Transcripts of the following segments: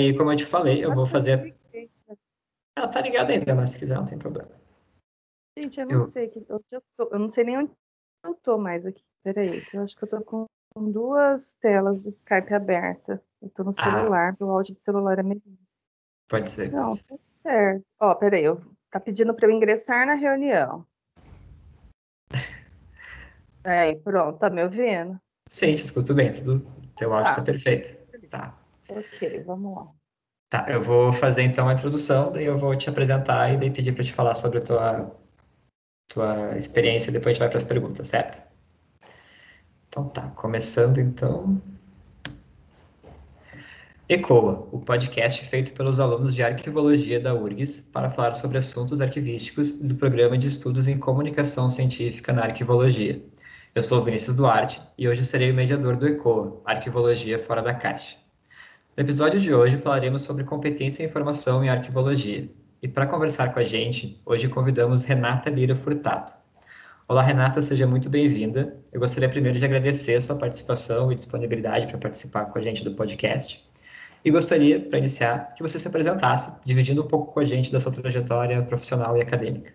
aí, como eu te falei, eu vou fazer. Ela tá ligada ainda, mas se quiser, não tem problema. Gente, eu não eu... sei que eu, tô, eu não sei nem onde eu tô mais aqui. Peraí, eu acho que eu tô com duas telas do Skype aberta. Eu tô no ah. celular, ah. o áudio do celular é melhor. Pode ser. Não, tá certo. Ó, peraí, eu, tá pedindo para eu ingressar na reunião. Aí, pronto, tá me ouvindo? Sim, te escuto bem, tudo. Teu áudio tá, tá perfeito. Tá. Ok, vamos lá. Tá, eu vou fazer então a introdução, daí eu vou te apresentar e daí pedir para te falar sobre a tua, tua experiência, depois a gente vai para as perguntas, certo? Então tá, começando então. ECOA, o podcast feito pelos alunos de arquivologia da URGS para falar sobre assuntos arquivísticos do Programa de Estudos em Comunicação Científica na Arquivologia. Eu sou Vinícius Duarte e hoje serei o mediador do ECOA, Arquivologia Fora da Caixa. No episódio de hoje falaremos sobre competência em informação em arquivologia. E para conversar com a gente, hoje convidamos Renata Lira Furtado. Olá, Renata, seja muito bem-vinda. Eu gostaria primeiro de agradecer a sua participação e disponibilidade para participar com a gente do podcast. E gostaria, para iniciar, que você se apresentasse, dividindo um pouco com a gente da sua trajetória profissional e acadêmica.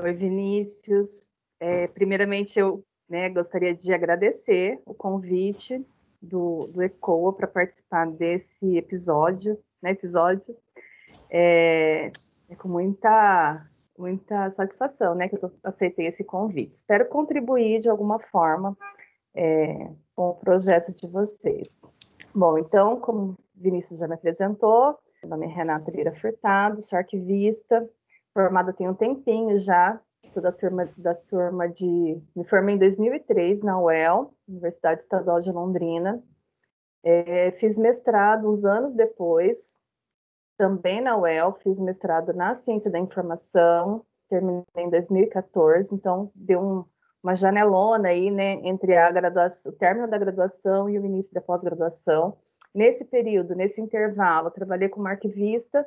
Oi, Vinícius. É, primeiramente, eu né, gostaria de agradecer o convite do, do ECOA para participar desse episódio, né, episódio. É, é, com muita, muita satisfação né, que eu aceitei esse convite. Espero contribuir de alguma forma é, com o projeto de vocês. Bom, então, como Vinícius já me apresentou, meu nome é Renata Lira Furtado, sou arquivista, formada tem um tempinho já, sou da turma, da turma de. Me formei em 2003 na UEL, Universidade Estadual de Londrina. É, fiz mestrado uns anos depois, também na UEL, fiz mestrado na Ciência da Informação, terminei em 2014, então deu um, uma janelona aí, né, entre a graduação, o término da graduação e o início da pós-graduação. Nesse período, nesse intervalo, trabalhei como arquivista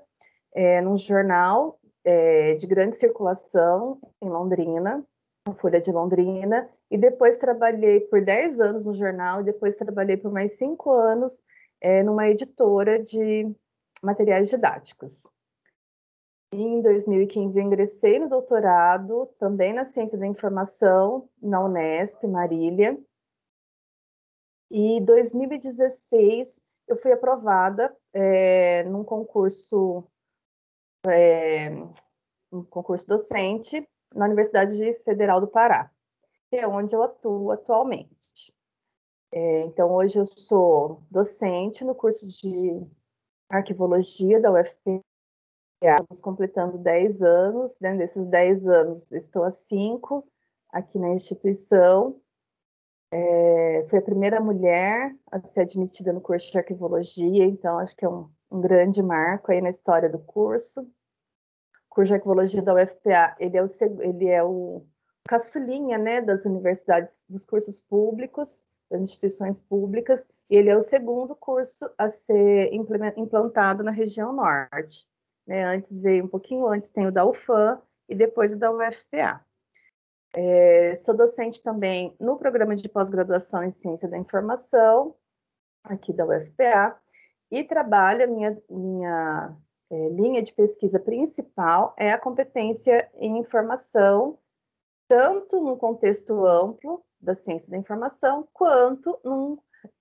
é, num jornal é, de grande circulação em Londrina, a Folha de Londrina, e depois trabalhei por 10 anos no jornal, depois trabalhei por mais 5 anos é, numa editora de materiais didáticos. Em 2015, ingressei no doutorado, também na Ciência da Informação, na Unesp, Marília. E em 2016, eu fui aprovada é, num concurso é, um concurso docente na Universidade Federal do Pará, é onde eu atuo atualmente. É, então, hoje eu sou docente no curso de arquivologia da UFPA, estamos completando 10 anos, dentro né? desses 10 anos estou há 5 aqui na instituição. É, fui a primeira mulher a ser admitida no curso de arquivologia, então acho que é um, um grande marco aí na história do curso. O curso de arquivologia da UFPA, ele é o, ele é o caçulinha, né, das universidades, dos cursos públicos, das instituições públicas, e ele é o segundo curso a ser implantado na região norte. Né? Antes veio um pouquinho antes, tem o da UFAM e depois o da UFPA. É, sou docente também no programa de pós-graduação em Ciência da Informação, aqui da UFPA, e trabalho, minha, minha é, linha de pesquisa principal é a competência em informação, tanto num contexto amplo da ciência da informação, quanto num,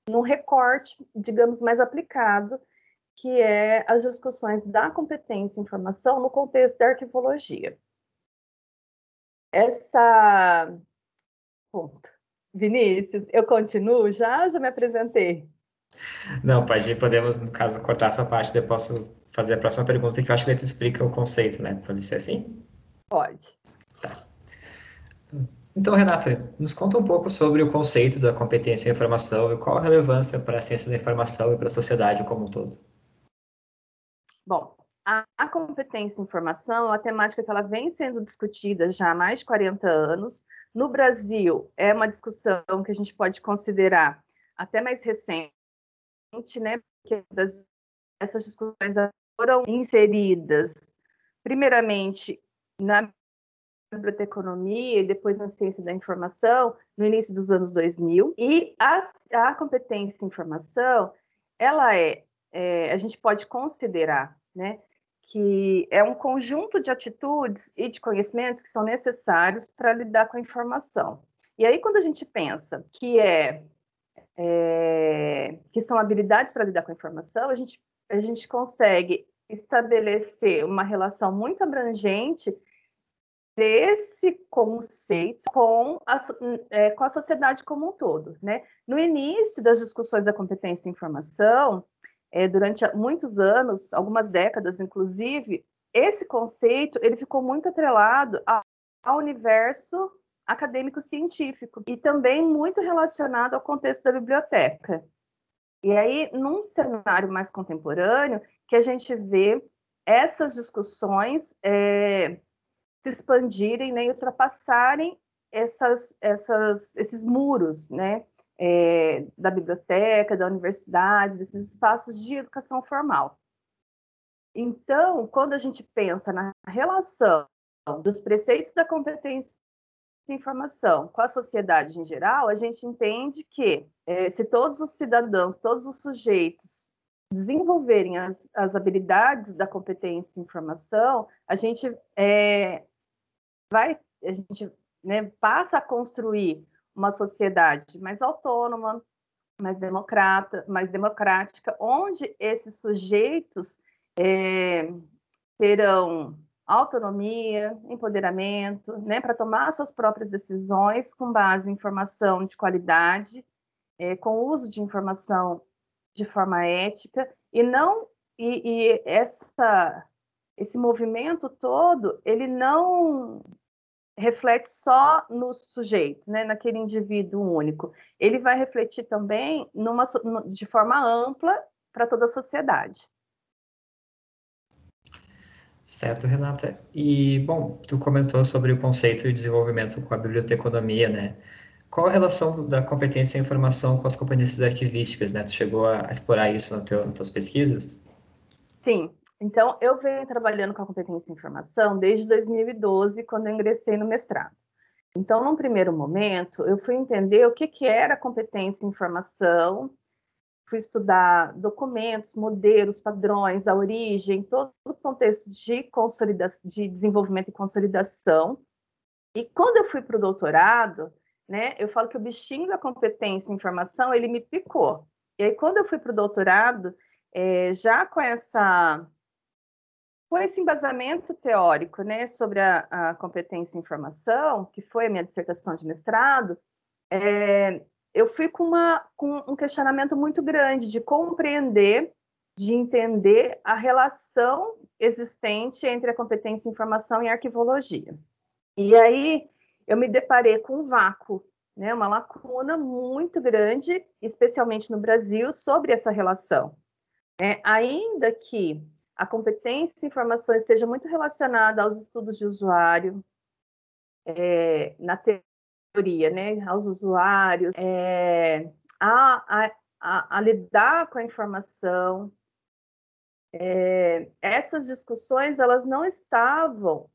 num recorte, digamos, mais aplicado, que é as discussões da competência em informação no contexto da arquivologia. Essa. Ponto. Vinícius, eu continuo já? Já me apresentei? Não, pode ir, podemos, no caso, cortar essa parte, eu posso fazer a próxima pergunta, que eu acho que tu explica o conceito, né? Pode ser assim? Pode. Tá. Então, Renata, nos conta um pouco sobre o conceito da competência em informação e qual a relevância para a ciência da informação e para a sociedade como um todo. Bom, a, a competência em informação é uma temática que ela vem sendo discutida já há mais de 40 anos. No Brasil, é uma discussão que a gente pode considerar até mais recente, né? Porque das, essas discussões foram inseridas, primeiramente, na biblioteconomia e depois na ciência da informação, no início dos anos 2000. E a, a competência em informação, ela é é, a gente pode considerar, né, que é um conjunto de atitudes e de conhecimentos que são necessários para lidar com a informação. E aí, quando a gente pensa que é, é que são habilidades para lidar com a informação, a gente, a gente consegue estabelecer uma relação muito abrangente desse conceito com a, é, com a sociedade como um todo. Né? No início das discussões da competência em informação, é, durante muitos anos, algumas décadas, inclusive, esse conceito ele ficou muito atrelado ao, universo acadêmico científico e também muito relacionado ao contexto da biblioteca. E aí, num cenário mais contemporâneo, que a gente vê essas discussões é, se expandirem né, e ultrapassarem essas, essas, esses muros, né? é, da biblioteca, da universidade, desses espaços de educação formal. Então, quando a gente pensa na relação dos preceitos da competência de informação com a sociedade em geral, a gente entende que é, se todos os cidadãos, todos os sujeitos desenvolverem as, as habilidades da competência em informação, a gente é, vai, a gente né, passa a construir uma sociedade mais autônoma, mais democrata, mais democrática, onde esses sujeitos é, terão autonomia, empoderamento, né, para tomar suas próprias decisões com base em informação de qualidade, é, com uso de informação de forma ética e não e, e essa esse movimento todo ele não reflete só no sujeito, né, naquele indivíduo único. Ele vai refletir também numa, de forma ampla para toda a sociedade. Certo, Renata. E, bom, tu comentou sobre o conceito de desenvolvimento com a biblioteconomia, né? Qual a relação da competência em informação com as competências arquivísticas, né? Tu chegou a explorar isso no teu, nas tuas pesquisas? Sim, então, eu venho trabalhando com a competência em informação desde 2012, quando eu ingressei no mestrado. Então, num primeiro momento, eu fui entender o que, que era competência em informação, fui estudar documentos, modelos, padrões, a origem, todo o contexto de, consolidação, de desenvolvimento e consolidação. E quando eu fui para o doutorado, né, eu falo que o bichinho da competência em informação, ele me picou. E aí, quando eu fui para o doutorado, é, já com essa com esse embasamento teórico né, sobre a, a, competência em informação, que foi a minha dissertação de mestrado, é, eu fui com, uma, com um questionamento muito grande de compreender, de entender a relação existente entre a competência em informação e arquivologia. E aí eu me deparei com um vácuo, né, uma lacuna muito grande, especialmente no Brasil, sobre essa relação. É, ainda que a competência em informação esteja muito relacionada aos estudos de usuário, é, na teoria, né, aos usuários, é, a, a, a, a, lidar com a informação. É, essas discussões elas não estavam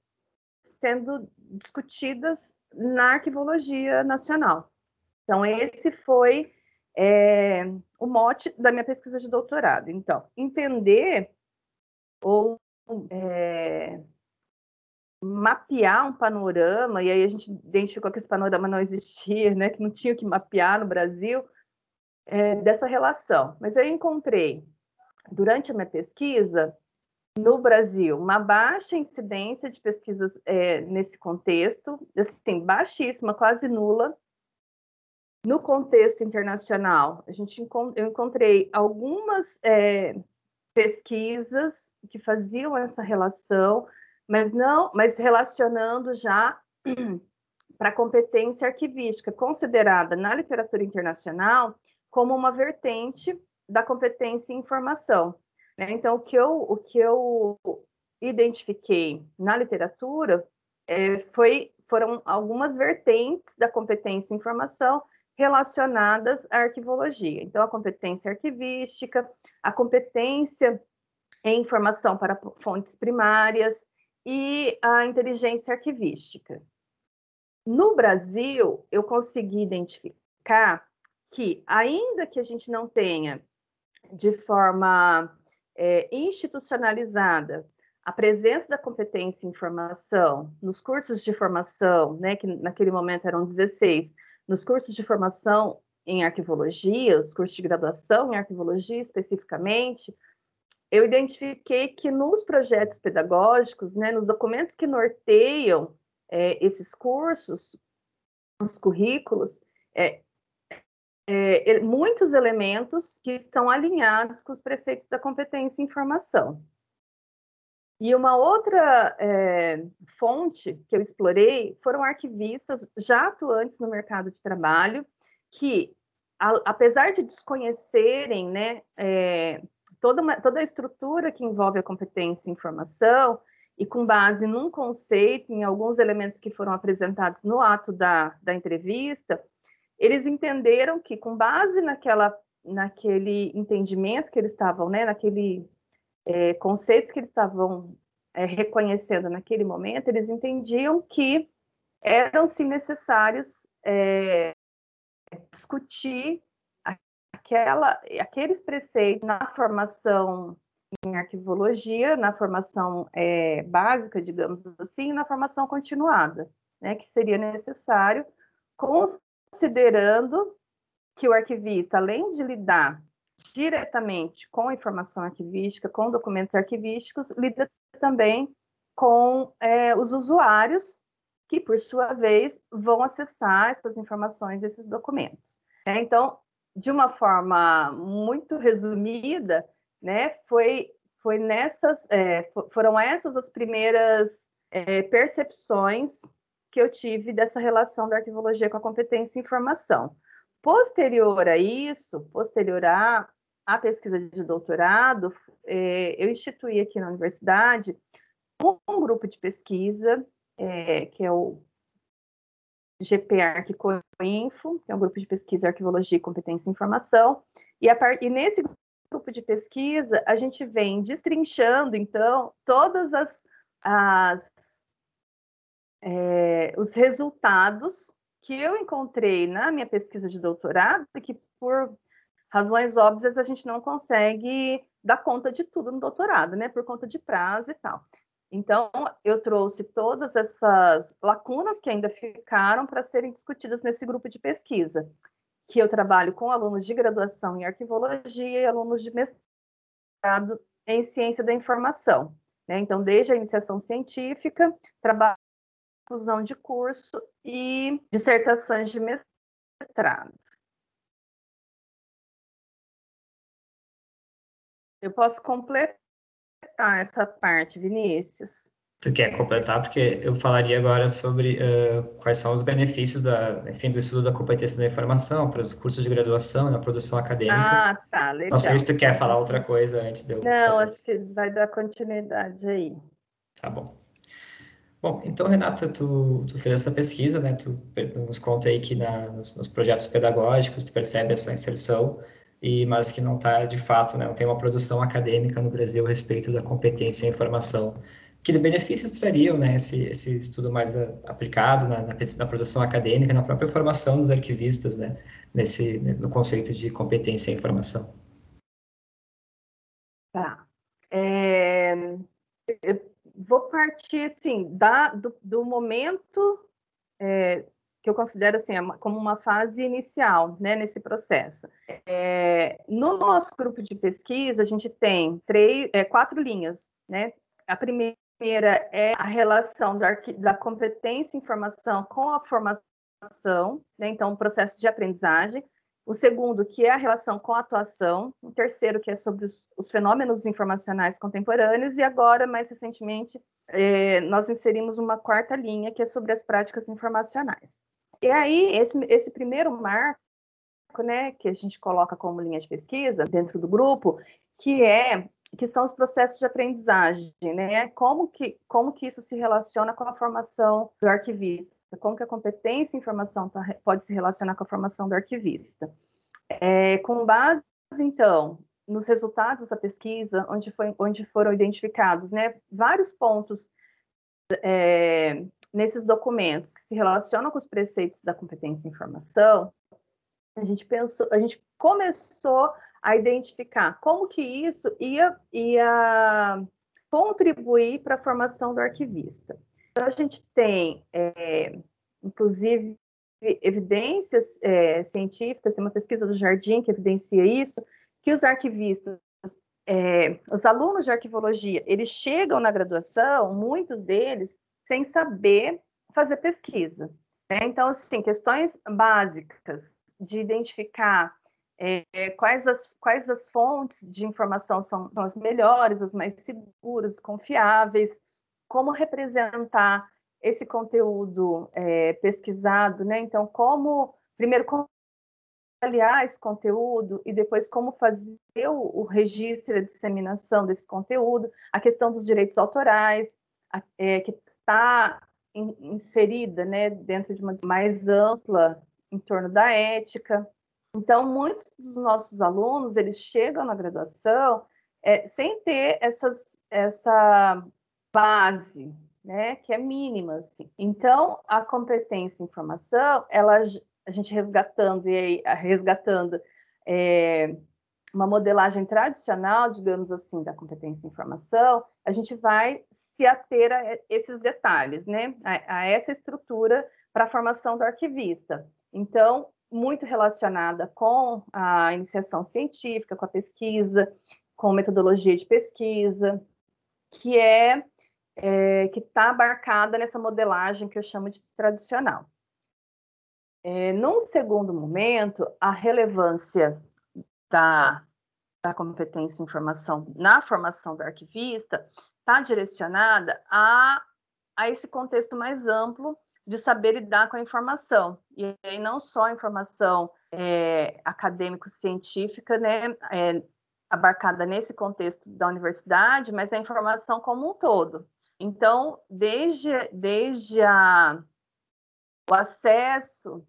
sendo discutidas na arquivologia nacional. Então, esse foi é, o mote da minha pesquisa de doutorado. Então, entender ou é, mapear um panorama, e aí a gente identificou que esse panorama não existia, né, que não tinha que mapear no Brasil, é, dessa relação. Mas eu encontrei, durante a minha pesquisa, no Brasil, uma baixa incidência de pesquisas é, nesse contexto, assim, baixíssima, quase nula. No contexto internacional, a gente eu encontrei algumas é, pesquisas que faziam essa relação, mas não, mas relacionando já para a competência arquivística, considerada na literatura internacional como uma vertente da competência em informação. Né? Então, o que eu, o que eu identifiquei na literatura é, foi, foram algumas vertentes da competência em informação relacionadas à arquivologia. Então, a competência arquivística, a competência em informação para fontes primárias e a inteligência arquivística. No Brasil, eu consegui identificar que, ainda que a gente não tenha de forma é, institucionalizada a presença da competência em informação nos cursos de formação, né, que naquele momento eram 16, nos cursos de formação em arquivologia, os cursos de graduação em arquivologia especificamente, eu identifiquei que nos projetos pedagógicos, né, nos documentos que norteiam é, esses cursos, os currículos, é, é, muitos elementos que estão alinhados com os preceitos da competência em informação. E uma outra é, fonte que eu explorei foram arquivistas já atuantes no mercado de trabalho, que, a, apesar de desconhecerem né, é, toda, uma, toda a estrutura que envolve a competência em informação, e com base num conceito, em alguns elementos que foram apresentados no ato da, da entrevista, eles entenderam que, com base naquela, naquele entendimento que eles estavam, né, naquele é, conceitos que eles estavam é, reconhecendo naquele momento, eles entendiam que eram sim necessários é, discutir aquela, aqueles preceitos na formação em arquivologia, na formação é, básica, digamos assim, e na formação continuada, né, que seria necessário, considerando que o arquivista, além de lidar diretamente com informação arquivística, com documentos arquivísticos, lida também com é, os usuários, que, por sua vez, vão acessar essas informações, esses documentos. É, então, de uma forma muito resumida, né, foi, foi nessas, é, foram essas as primeiras é, percepções que eu tive dessa relação da arquivologia com a competência em informação. Posterior a isso, posterior à, à pesquisa de doutorado, é, eu instituí aqui na universidade um, grupo de pesquisa, é, que é o GP Arquicoinfo, que é um grupo de pesquisa Arquivologia e Competência em Informação, e, a e nesse grupo de pesquisa a gente vem destrinchando, então, todas as, as é, os resultados que eu encontrei na minha pesquisa de doutorado, que por razões óbvias a gente não consegue dar conta de tudo no doutorado, né? Por conta de prazo e tal. Então, eu trouxe todas essas lacunas que ainda ficaram para serem discutidas nesse grupo de pesquisa, que eu trabalho com alunos de graduação em arquivologia e alunos de mestrado em ciência da informação. Né? Então, desde a iniciação científica, trabalho conclusão de curso e dissertações de mestrado. Eu posso completar essa parte, Vinícius? Tu quer completar? Porque eu falaria agora sobre uh, quais são os benefícios da, enfim, do estudo da competência da informação para os cursos de graduação na produção acadêmica. Ah, tá, legal. Não sei se tu quer falar outra coisa antes de eu Não, acho que vai dar continuidade aí. Tá bom. Bom, então, Renata, tu, tu fez essa pesquisa, né? Tu nos conta aí que na, nos, nos, projetos pedagógicos tu percebe essa inserção, e, mas que não está, de fato, né? Não tem uma produção acadêmica no Brasil a respeito da competência em informação. Que benefícios trariam, né? Esse, esse estudo mais a, aplicado na, na, na, produção acadêmica, na própria formação dos arquivistas, né? Nesse, no conceito de competência em informação. Tá. É, eu vou partir assim da, do, do momento é, que eu considero assim como uma fase inicial, né, nesse processo. É, no nosso grupo de pesquisa a gente tem três, é, quatro linhas, né? A primeira é a relação da, da competência informação com a formação, né? Então, o processo de aprendizagem o segundo, que é a relação com a atuação, o terceiro, que é sobre os, os fenômenos informacionais contemporâneos, e agora, mais recentemente, é, nós inserimos uma quarta linha, que é sobre as práticas informacionais. E aí, esse, esse primeiro marco, né, que a gente coloca como linha de pesquisa dentro do grupo, que é que são os processos de aprendizagem, né? Como que, como que isso se relaciona com a formação do arquivista? Como que a competência em informação tá, pode se relacionar com a formação do arquivista. É, com base, então, nos resultados da pesquisa, onde, foi, onde foram identificados né, vários pontos é, nesses documentos que se relacionam com os preceitos da competência em informação, a gente pensou, a gente começou a identificar como que isso ia, ia contribuir para a formação do arquivista. Então, a gente tem, é, inclusive, evidências é, científicas, tem uma pesquisa do Jardim que evidencia isso, que os arquivistas, é, os alunos de arquivologia, eles chegam na graduação, muitos deles, sem saber fazer pesquisa. Né? Então, assim, questões básicas de identificar é, quais, as, quais as fontes de informação são, são as melhores, as mais seguras, confiáveis, como representar esse conteúdo é, pesquisado, né? Então, como, primeiro, como avaliar esse conteúdo e depois como fazer o, o registro e a disseminação desse conteúdo, a questão dos direitos autorais, a, é, que está in, inserida, né, dentro de uma mais ampla em torno da ética. Então, muitos dos nossos alunos, eles chegam na graduação é, sem ter essas, essa base, né, que é mínima, assim. Então, a competência em informação, ela, a gente resgatando e resgatando é, uma modelagem tradicional, digamos assim, da competência em informação, a gente vai se ater a esses detalhes, né, a, a essa estrutura para a formação do arquivista. Então, muito relacionada com a iniciação científica, com a pesquisa, com metodologia de pesquisa, que é, é que está abarcada nessa modelagem que eu chamo de tradicional. É, num segundo momento, a relevância da, da competência em informação na formação do arquivista está direcionada a, a esse contexto mais amplo de saber lidar com a informação. E aí não só a informação é, acadêmico-científica, né, é, abarcada nesse contexto da universidade, mas a informação como um todo. Então, desde, desde a, o acesso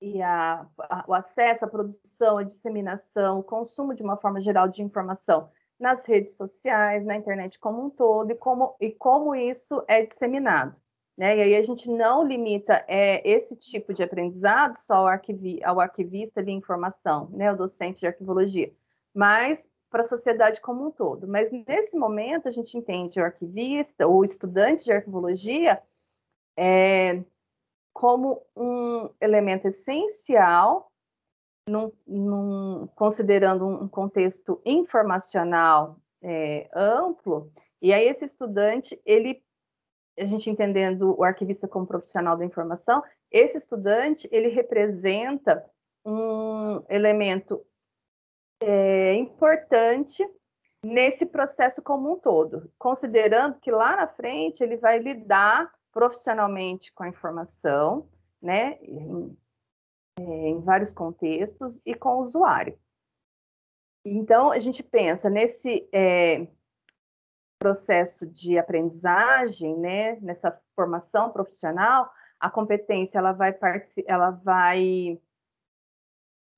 e a, a, o acesso à produção, à disseminação, o consumo de uma forma geral de informação nas redes sociais, na internet como um todo, e como, e como isso é disseminado. Né? E aí a gente não limita é, esse tipo de aprendizado só ao, arquivi ao arquivista de informação, né? o docente de arquivologia, mas para a sociedade como um todo. Mas nesse momento a gente entende o arquivista, o estudante de arquivologia, é, como um elemento essencial, num, num, considerando um contexto informacional é, amplo, e aí esse estudante ele a gente entendendo o arquivista como profissional da informação, esse estudante ele representa um elemento é, importante nesse processo como um todo, considerando que lá na frente ele vai lidar profissionalmente com a informação, né, em, é, em vários contextos e com o usuário. Então a gente pensa nesse é, processo de aprendizagem, né, nessa formação profissional, a competência ela vai ela vai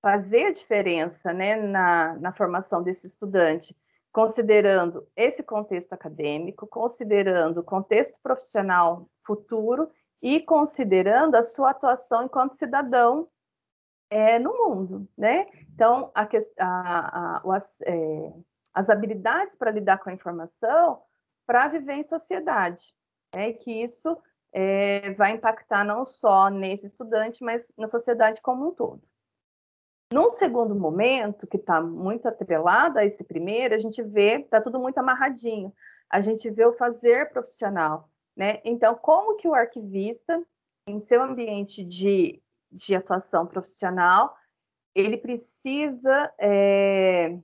fazer a diferença, né, na, na formação desse estudante, considerando esse contexto acadêmico, considerando o contexto profissional futuro e considerando a sua atuação enquanto cidadão é, no mundo, né? Então, a, a, a, o, é, as habilidades para lidar com a informação para viver em sociedade. Né? E que isso é, vai impactar não só nesse estudante, mas na sociedade como um todo. Num segundo momento, que está muito atrelado a esse primeiro, a gente vê, está tudo muito amarradinho. A gente vê o fazer profissional, né? Então, como que o arquivista, em seu ambiente de, de atuação profissional, ele precisa é,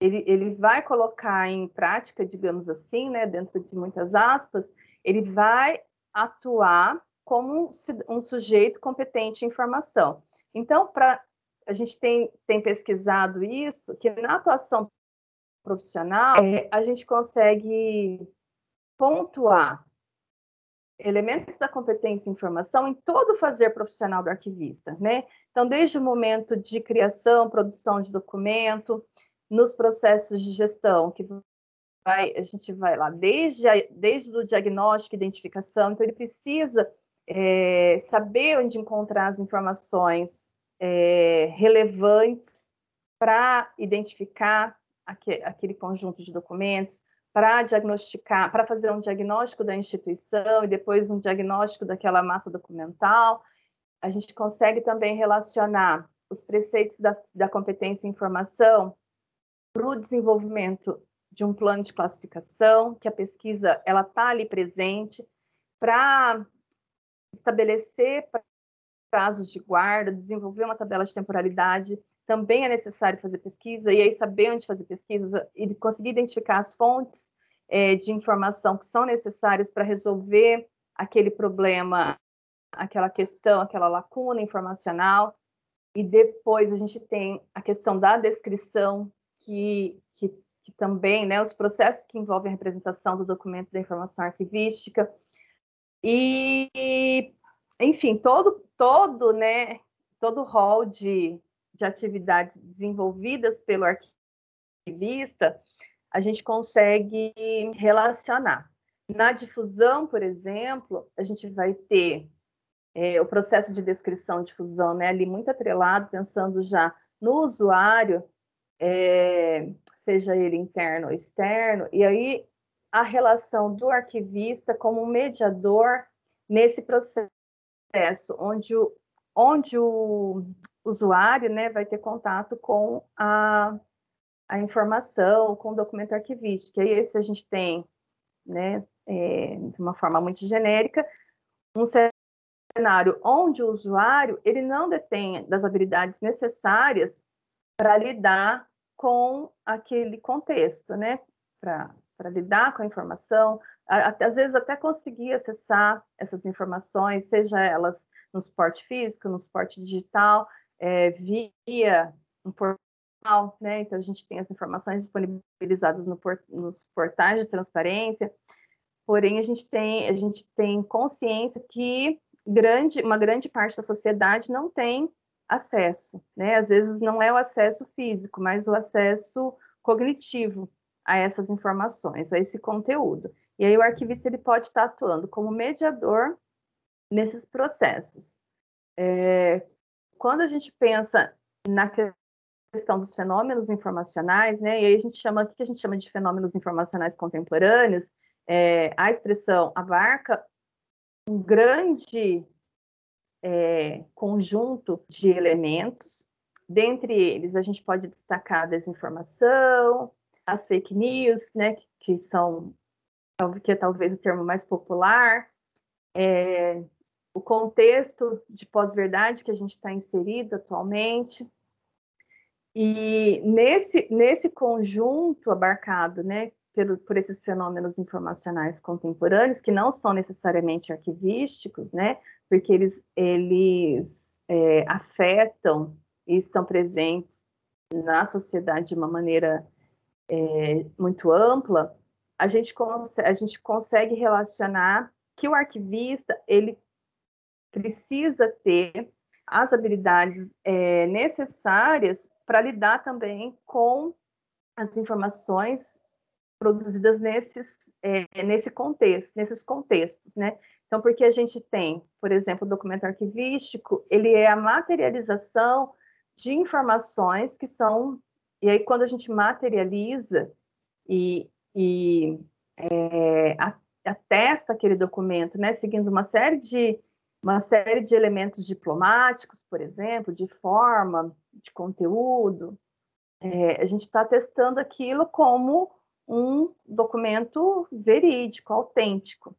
ele, ele vai colocar em prática, digamos assim, né, dentro de muitas aspas, ele vai atuar como um, sujeito competente em informação. Então, para a gente tem, tem pesquisado isso, que na atuação profissional, é, a gente consegue pontuar elementos da competência em informação em todo o fazer profissional do arquivista, né? Então, desde o momento de criação, produção de documento, nos processos de gestão, que vai, a gente vai lá desde, a, desde o diagnóstico, identificação, então ele precisa é, saber onde encontrar as informações é, relevantes para identificar aquele conjunto de documentos, para diagnosticar, para fazer um diagnóstico da instituição e depois um diagnóstico daquela massa documental. A gente consegue também relacionar os preceitos da, da competência em informação para o desenvolvimento de um plano de classificação, que a pesquisa ela está ali presente, para estabelecer prazos de guarda, desenvolver uma tabela de temporalidade, também é necessário fazer pesquisa, e aí saber onde fazer pesquisa e conseguir identificar as fontes é, de informação que são necessárias para resolver aquele problema, aquela questão, aquela lacuna informacional. E depois a gente tem a questão da descrição, que, que, que também, né, os processos que envolvem a representação do documento da informação arquivística. E, enfim, todo, todo, né, todo o rol de, de atividades desenvolvidas pelo arquivista, a gente consegue relacionar. Na difusão, por exemplo, a gente vai ter é, o processo de descrição de difusão né, ali muito atrelado, pensando já no usuário, é, seja ele interno ou externo, e aí a relação do arquivista como mediador nesse processo, onde o, onde o usuário né, vai ter contato com a, a informação, com o documento arquivístico. E aí, esse a gente tem, né, é, de uma forma muito genérica, um cenário onde o usuário ele não detém das habilidades necessárias para lidar com aquele contexto, né? Para lidar com a informação, às vezes até conseguir acessar essas informações, seja elas no suporte físico, no suporte digital, é, via um portal, né? Então a gente tem as informações disponibilizadas no port nos portais de transparência, porém a gente tem a gente tem consciência que grande uma grande parte da sociedade não tem acesso, né? Às vezes não é o acesso físico, mas o acesso cognitivo a essas informações, a esse conteúdo. E aí o arquivista ele pode estar atuando como mediador nesses processos. É, quando a gente pensa na questão dos fenômenos informacionais, né, e aí a gente chama, o que a gente chama de fenômenos informacionais contemporâneos, é, a expressão abarca um grande é, conjunto de elementos. Dentre eles, a gente pode destacar a desinformação, as fake news, né, que, que são que é talvez o termo mais popular, é, o contexto de pós-verdade que a gente está inserido atualmente. E nesse, nesse conjunto abarcado né, por, por esses fenômenos informacionais contemporâneos, que não são necessariamente arquivísticos, né, porque eles, eles é, afetam e estão presentes na sociedade de uma maneira é, muito ampla, a gente, a gente consegue relacionar que o arquivista ele precisa ter as habilidades é, necessárias para lidar também com as informações produzidas nesses, é, nesse contexto, nesses contextos, né? Então, porque a gente tem, por exemplo, o documento arquivístico, ele é a materialização de informações que são, e aí quando a gente materializa e, e é, atesta aquele documento, né, seguindo uma série de uma série de elementos diplomáticos, por exemplo, de forma, de conteúdo. É, a gente está testando aquilo como um documento verídico, autêntico.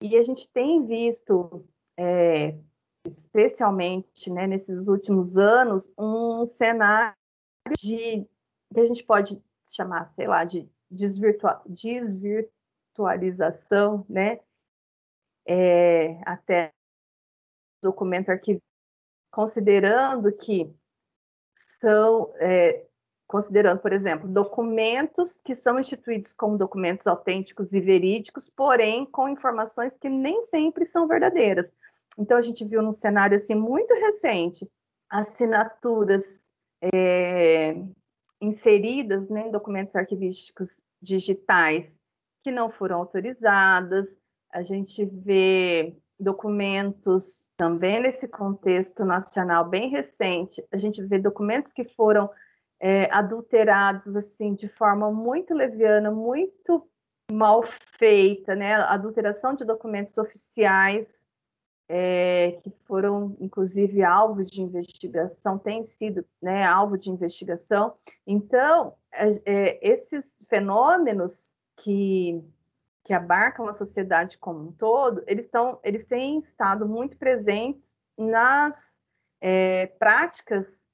E a gente tem visto, é, especialmente né, nesses últimos anos, um cenário de que a gente pode chamar, sei lá, de desvirtua desvirtualização, né? É, até documento arquivo, considerando que são, é, considerando, por exemplo, documentos que são instituídos como documentos autênticos e verídicos, porém com informações que nem sempre são verdadeiras. Então a gente viu num cenário assim muito recente assinaturas é, inseridas né, em documentos arquivísticos digitais que não foram autorizadas. A gente vê documentos também nesse contexto nacional bem recente, a gente vê documentos que foram é, adulterados assim de forma muito leviana, muito mal feita, né? Adulteração de documentos oficiais é, que foram, inclusive, alvos de investigação, têm sido né, alvo de investigação. Então, é, é, esses fenômenos que, que abarcam a sociedade como um todo, eles, estão, eles têm estado muito presentes nas é, práticas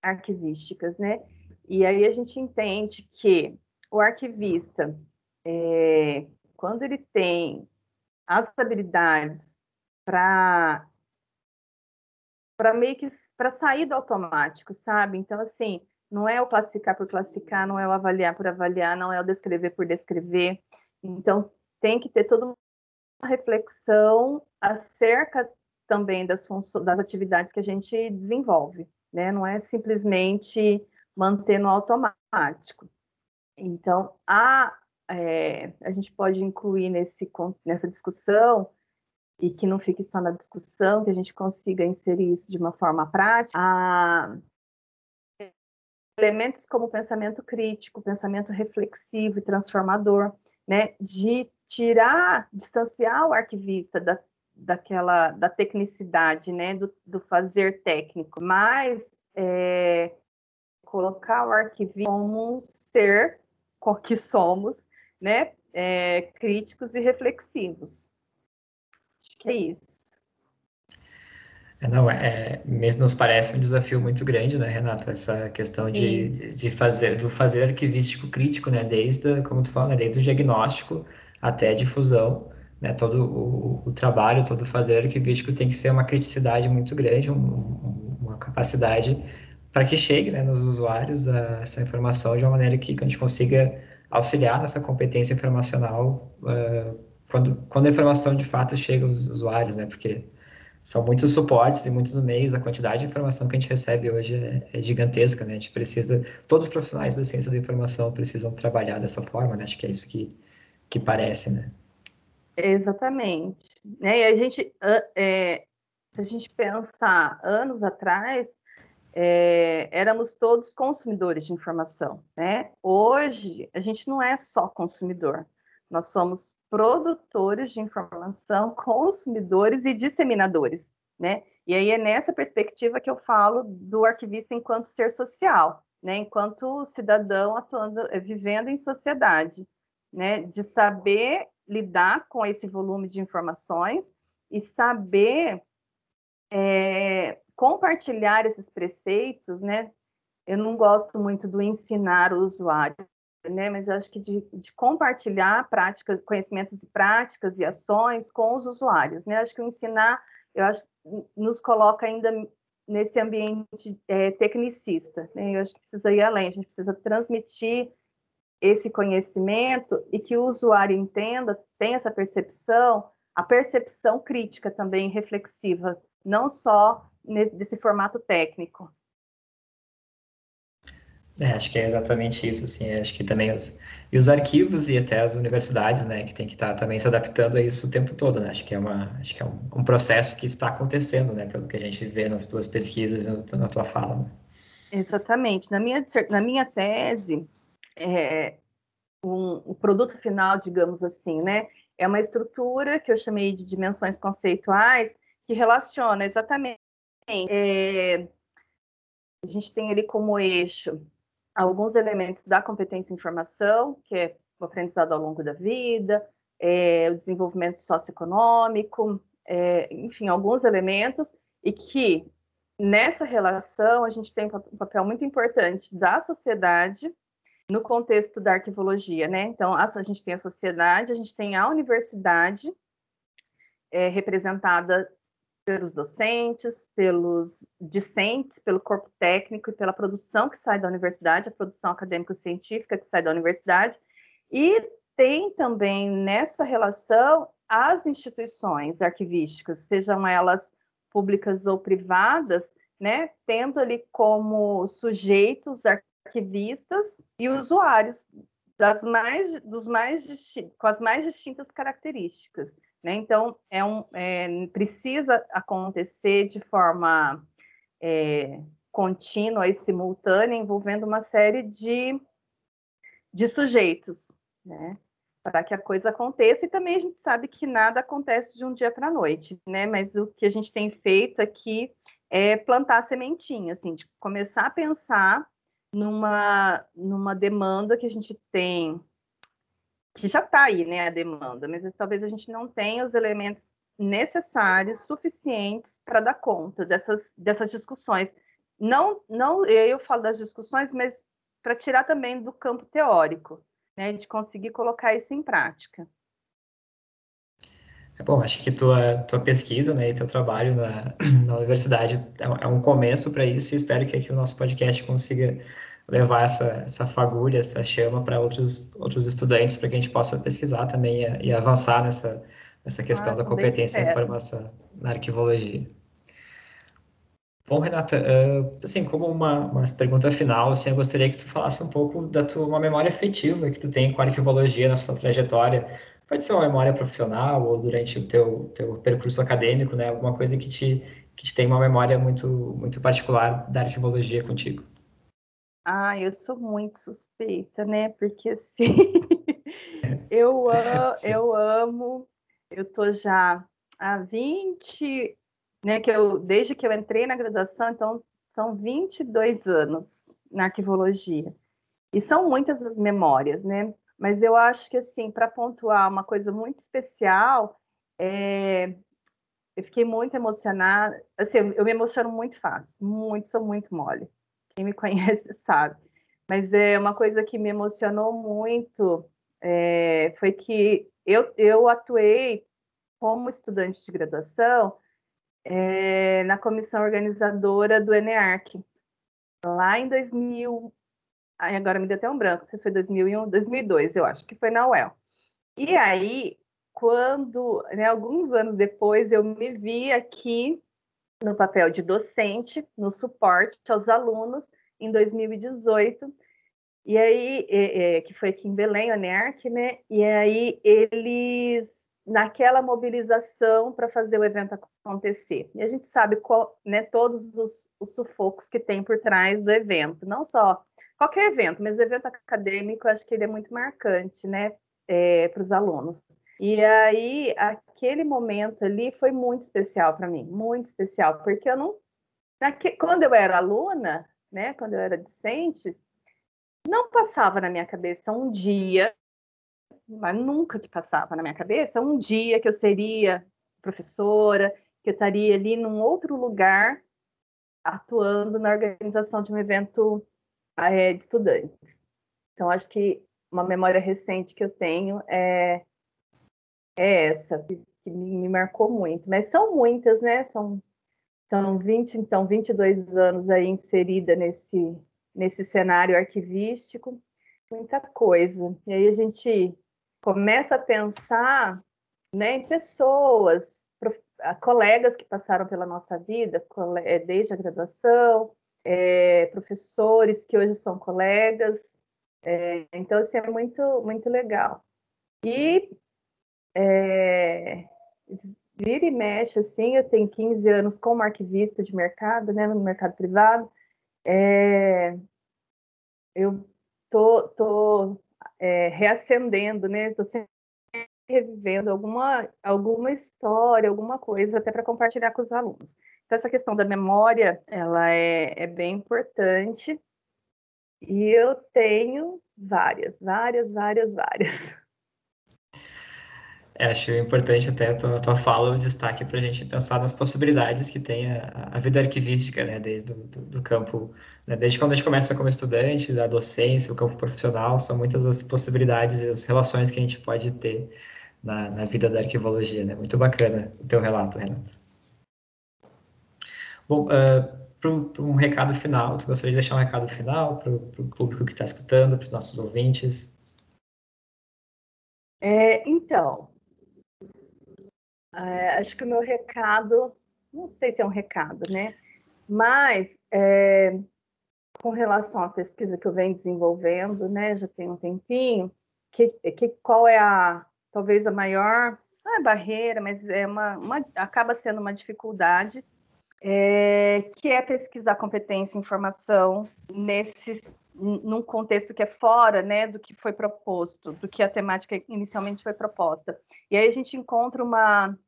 arquivísticas, né? E aí a gente entende que o arquivista, é, quando ele tem as habilidades para para meio que para sair do automático, sabe? Então assim, não é o classificar por classificar, não é o avaliar por avaliar, não é o descrever por descrever. Então tem que ter toda uma reflexão acerca também das funções, das atividades que a gente desenvolve, né? Não é simplesmente manter no automático. Então a é, a gente pode incluir nesse, nessa discussão e que não fique só na discussão, que a gente consiga inserir isso de uma forma prática. A... Elementos como pensamento crítico, pensamento reflexivo e transformador, né, de tirar, distanciar o arquivista da, daquela da tecnicidade, né, do, do fazer técnico, mas é, colocar o arquivista como um ser que somos, né, é, críticos e reflexivos é isso. É, não, é, mesmo nos parece um desafio muito grande, né, Renata, essa questão de, de fazer, do fazer arquivístico crítico, né, desde, como tu fala, né, desde o diagnóstico até a difusão, né, todo o, o trabalho, todo o fazer arquivístico tem que ser uma criticidade muito grande, um, uma capacidade para que chegue, né, nos usuários a, essa informação de uma maneira que, que a gente consiga auxiliar nessa competência informacional uh, quando, quando a informação de fato chega aos usuários, né? Porque são muitos suportes e muitos meios, a quantidade de informação que a gente recebe hoje é, é, gigantesca, né? A gente precisa, todos os profissionais da ciência da informação precisam trabalhar dessa forma, né? Acho que é isso que, que parece, né? Exatamente. Né? E a gente, é, se a gente pensar anos atrás, é, éramos todos consumidores de informação, né? Hoje, a gente não é só consumidor, nós somos produtores de informação, consumidores e disseminadores, né? E aí é nessa perspectiva que eu falo do arquivista enquanto ser social, né? Enquanto cidadão atuando, eh, vivendo em sociedade, né? De saber lidar com esse volume de informações e saber é, compartilhar esses preceitos, né? Eu não gosto muito do ensinar o usuário, né? Mas eu acho que de, de, compartilhar práticas, conhecimentos e práticas e ações com os usuários, né? Eu acho que o ensinar, eu acho, nos coloca ainda nesse ambiente é, tecnicista, né? Eu acho que precisa ir além, a gente precisa transmitir esse conhecimento e que o usuário entenda, tenha essa percepção, a percepção crítica também reflexiva, não só nesse, desse formato técnico. É, acho que é exatamente isso, assim, acho que também os, e os arquivos e até as universidades, né, que tem que estar tá também se adaptando a isso o tempo todo, né, acho que é uma, acho que é um, um processo que está acontecendo, né, pelo que a gente vê nas tuas pesquisas e na tua fala, né? Exatamente, na minha, na minha tese, é, um, produto final, digamos assim, né, é uma estrutura que eu chamei de dimensões conceituais, que relaciona exatamente, é, a gente tem ali como eixo alguns elementos da competência em informação, que é o aprendizado ao longo da vida, é, o desenvolvimento socioeconômico, é, enfim, alguns elementos, e que nessa relação a gente tem um papel muito importante da sociedade no contexto da arquivologia, né? Então, a, a gente tem a sociedade, a gente tem a universidade é, representada pelos docentes, pelos discentes, pelo corpo técnico e pela produção que sai da universidade, a produção acadêmico-científica que sai da universidade, e tem também nessa relação as instituições arquivísticas, sejam elas públicas ou privadas, né, tendo ali como sujeitos arquivistas e usuários das mais, dos mais com as mais distintas características. Né? Então, é um, é, precisa acontecer de forma é, contínua e simultânea envolvendo uma série de, de sujeitos, né? Para que a coisa aconteça, e também a gente sabe que nada acontece de um dia para a noite, né? Mas o que a gente tem feito aqui é plantar sementinha, assim, de começar a pensar numa, numa demanda que a gente tem, que já está aí, né, a demanda, mas talvez a gente não tenha os elementos necessários, suficientes para dar conta dessas, dessas discussões. Não, não eu falo das discussões, mas para tirar também do campo teórico, né, de conseguir colocar isso em prática. É bom, acho que tua, tua pesquisa né, e teu trabalho na, na universidade é, é um começo para isso e espero que aqui o nosso podcast consiga levar essa, essa fagulha, essa chama para outros, outros estudantes, para que a gente possa pesquisar também e, e avançar nessa, nessa questão ah, da competência e informação na arquivologia. Bom, Renata, uh, assim, como uma, uma pergunta final, assim, eu gostaria que tu falasse um pouco da tua uma memória afetiva que tu tem com a arquivologia na sua trajetória. Pode ser uma memória profissional ou durante o teu, teu percurso acadêmico, né? Alguma coisa que te, que te tem uma memória muito, muito particular da arquivologia contigo. Ah, eu sou muito suspeita, né? Porque assim, eu, amo, eu amo, eu tô já há 20, né? Que eu, desde que eu entrei na graduação, então são 22 anos na arquivologia. E são muitas as memórias, né? Mas eu acho que, assim, para pontuar uma coisa muito especial, é... eu fiquei muito emocionada. Assim, eu me emociono muito fácil, muito, sou muito mole. Quem me conhece sabe. Mas é uma coisa que me emocionou muito é, foi que eu, eu atuei como estudante de graduação é, na comissão organizadora do ENEARC, lá em 2000, Aí agora me deu até um branco, não sei se foi 2001, 2002, eu acho que foi na UEL. E aí, quando, né, alguns anos depois, eu me vi aqui no papel de docente, no suporte aos alunos, em 2018, e aí, é, é, que foi aqui em Belém, o né? E aí eles, naquela mobilização para fazer o evento acontecer. E a gente sabe qual, né, todos os, os sufocos que tem por trás do evento, não só qualquer evento, mas evento acadêmico, acho que ele é muito marcante, né, é, para os alunos. E aí, aquele momento ali foi muito especial para mim, muito especial, porque eu não. Naque, quando eu era aluna, né, quando eu era discente, não passava na minha cabeça um dia, mas nunca que passava na minha cabeça um dia que eu seria professora, que eu estaria ali num outro lugar atuando na organização de um evento é, de estudantes. Então, acho que uma memória recente que eu tenho é, é essa, que, me marcou muito. Mas são muitas, né? São, são 20, então, 22 anos aí inserida nesse, nesse cenário arquivístico, muita coisa. E aí a gente começa a pensar né, em pessoas, colegas que passaram pela nossa vida, é, desde a graduação, é, professores que hoje são colegas. É, então, assim, é muito, muito legal. E é, vira e mexe, assim, eu tenho 15 anos como arquivista de mercado, né, no mercado privado. É, eu tô, tô é, reacendendo, né, tô sempre revivendo alguma, alguma história, alguma coisa, até para compartilhar com os alunos. Então, essa questão da memória, ela é, é bem importante. E eu tenho várias, várias, várias, várias. É, acho importante até a tua, tua fala, um destaque para a gente pensar nas possibilidades que tem a, a vida arquivística, né, desde do, do, do campo, né, desde quando a gente começa como estudante, da docência, o campo profissional, são muitas as possibilidades e as relações que a gente pode ter na, na vida da arquivologia, né, muito bacana o teu relato, Renato. Bom, uh, ah, para um recado final, tu gostaria de deixar um recado final para o público que está escutando, para os nossos ouvintes? É, então, é, acho que o meu recado, não sei se é um recado, né? Mas é, com relação à pesquisa que eu venho desenvolvendo, né? Já tem um tempinho, que, que qual é a talvez a maior não é barreira, mas é uma, uma acaba sendo uma dificuldade é, que é pesquisar competência e informação nesses num contexto que é fora né, do que foi proposto, do que a temática inicialmente foi proposta. E aí a gente encontra uma,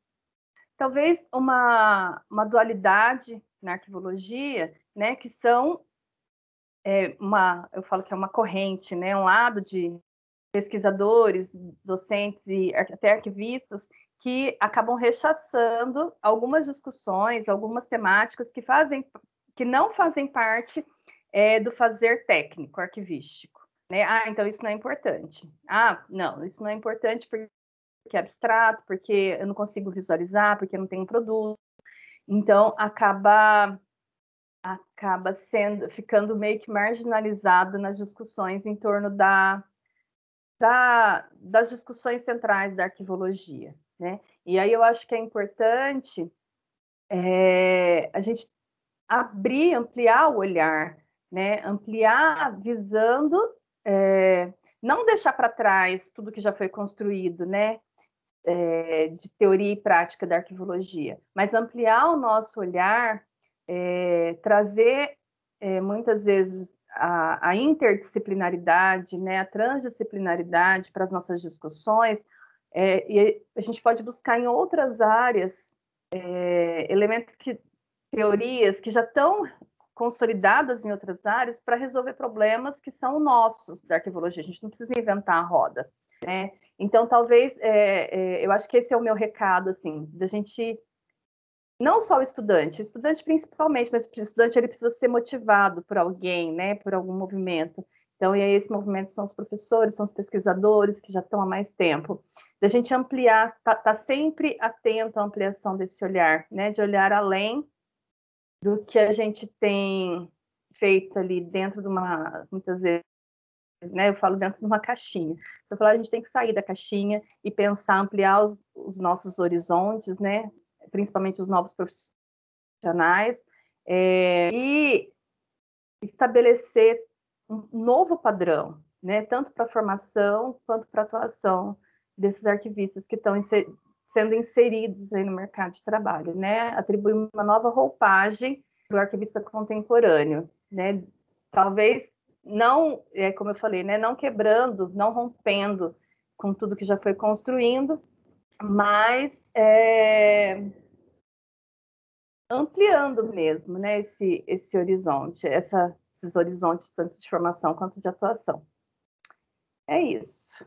talvez uma, uma dualidade na arquivologia, né, que são é, uma, eu falo que é uma corrente, né, um lado de pesquisadores, docentes e até arquivistas que acabam rechaçando algumas discussões, algumas temáticas que fazem, que não fazem parte é, do fazer técnico, arquivístico. Né? Ah, então isso não é importante. Ah, não, isso não é importante porque é abstrato, porque eu não consigo visualizar, porque eu não tenho produto. Então acaba acaba sendo ficando meio que marginalizado nas discussões em torno da, da das discussões centrais da arquivologia, né? E aí eu acho que é importante é, a gente abrir, ampliar o olhar né? Ampliar visando é, não deixar para trás tudo que já foi construído, né? É, de teoria e prática da arquivologia, mas ampliar o nosso olhar, é, trazer é, muitas vezes a, a, interdisciplinaridade, né, a transdisciplinaridade para as nossas discussões, e a gente pode buscar em outras áreas elementos que teorias que já estão consolidadas em outras áreas para resolver problemas que são nossos da arquivologia. A gente não precisa inventar a roda, né? Então, talvez, é, é, eu acho que esse é o meu recado, assim, da gente, não só o estudante, o estudante principalmente, mas o estudante ele precisa ser motivado por alguém, né, por algum movimento. Então, e aí esse movimento são os professores, são os pesquisadores que já estão há mais tempo. Da gente ampliar, tá, tá sempre atento à ampliação desse olhar, né, de olhar além do que a gente tem feito ali dentro de uma, muitas vezes, né, eu falo dentro de uma caixinha. Eu falo, a gente tem que sair da caixinha e pensar, ampliar os, os nossos horizontes, né, principalmente os novos profissionais, é, e estabelecer um novo padrão, né, tanto para formação quanto para a atuação desses arquivistas que estão sendo inseridos no mercado de trabalho, né? Atribuir uma nova roupagem para o arquivista contemporâneo, né? Talvez não, é, como eu falei, né? Não quebrando, não rompendo com tudo que já foi construindo, mas é, ampliando mesmo, né? Esse esse horizonte, essa, esses horizontes tanto de formação quanto de atuação. É isso.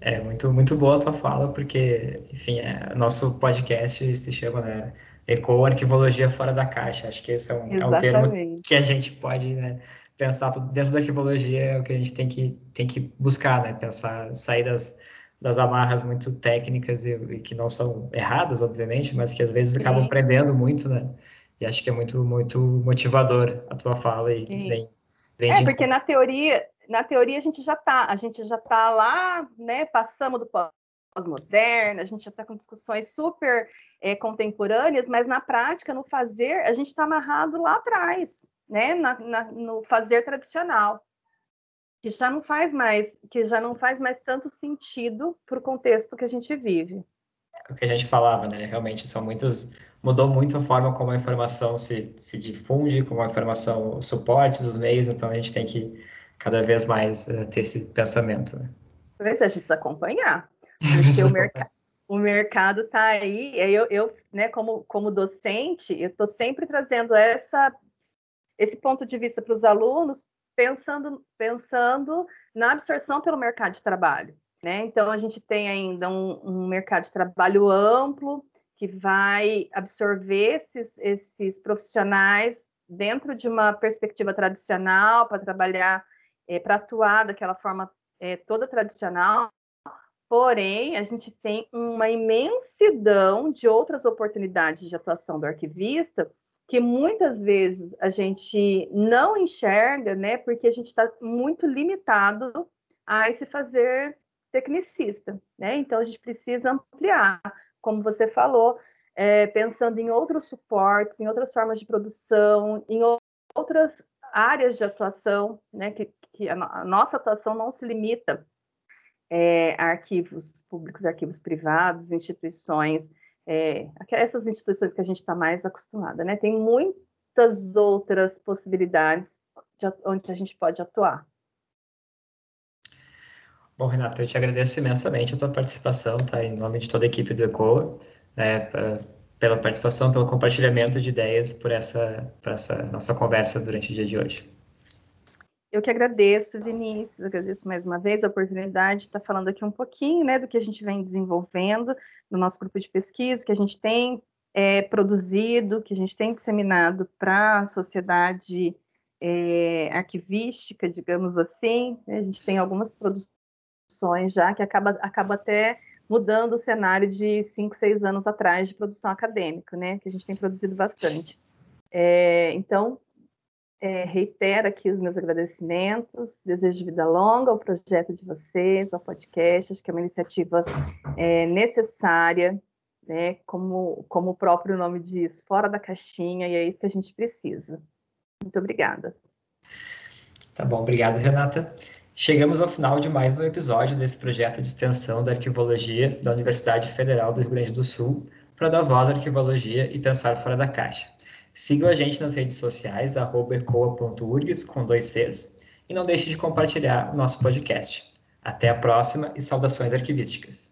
É muito, muito boa a tua fala, porque, enfim, é, nosso podcast se chama, né, Eco Arquivologia Fora da Caixa. Acho que esse é um, é um termo que a gente pode né, pensar dentro da arquivologia, é o que a gente tem que, tem que buscar, né, pensar, sair das, das amarras muito técnicas e, e que não são erradas, obviamente, mas que às vezes Sim. acabam prendendo muito, né? E acho que é muito, muito motivador a tua fala e vem, vem É, porque na teoria, na teoria a gente já está, a gente já está lá, né? Passamos do pós-moderna, a gente já está com discussões super é, contemporâneas, mas na prática, no fazer, a gente está amarrado lá atrás, né? Na, na, no fazer tradicional, que já não faz mais, que já não faz mais tanto sentido para o contexto que a gente vive. O que a gente falava, né? Realmente são muitas mudou muito a forma como a informação se, se difunde, como a informação suporte os meios, então a gente tem que cada vez mais uh, ter esse pensamento. Né? Talvez a gente precisa acompanhar, porque o, merc o mercado está aí, eu, eu né, como, como docente, eu estou sempre trazendo essa, esse ponto de vista para os alunos, pensando, pensando na absorção pelo mercado de trabalho. Né? Então, a gente tem ainda um, um mercado de trabalho amplo, que vai absorver esses, esses profissionais dentro de uma perspectiva tradicional para trabalhar é, para atuar daquela forma é, toda tradicional. Porém, a gente tem uma imensidão de outras oportunidades de atuação do arquivista que muitas vezes a gente não enxerga, né? Porque a gente está muito limitado a esse fazer tecnicista, né? Então a gente precisa ampliar, como você falou, é, pensando em outros suportes, em outras formas de produção, em outras áreas de atuação, né, que, que a, a nossa atuação não se limita é, a arquivos públicos, arquivos privados, instituições é, essas instituições que a gente está mais acostumada, né? Tem muitas outras possibilidades de, onde a gente pode atuar. Bom, Renata, eu te agradeço imensamente a tua participação, tá? Em nome de toda a equipe do ECOA, né? Pela participação, pelo compartilhamento de ideias, por essa, por essa nossa conversa durante o dia de hoje. Eu que agradeço, Vinícius, agradeço mais uma vez a oportunidade de estar falando aqui um pouquinho né, do que a gente vem desenvolvendo no nosso grupo de pesquisa, que a gente tem é, produzido, que a gente tem disseminado para a sociedade é, arquivística, digamos assim. Né, a gente tem algumas produções já que acaba, acaba até mudando o cenário de cinco, seis anos atrás de produção acadêmica, né, que a gente tem produzido bastante. É, então, é, reitero aqui os meus agradecimentos, desejo vida longa ao projeto de vocês, ao podcast, acho que é uma iniciativa é, necessária, né, como, como o próprio nome diz, fora da caixinha, e é isso que a gente precisa. Muito obrigada. Tá bom, obrigado, Renata. Chegamos ao final de mais um episódio desse projeto de extensão da arquivologia da Universidade Federal do Rio Grande do Sul para dar voz à arquivologia e pensar fora da caixa. Sigam a gente nas redes sociais, ecoa.urgs, com dois Cs, e não deixe de compartilhar o nosso podcast. Até a próxima e saudações arquivísticas.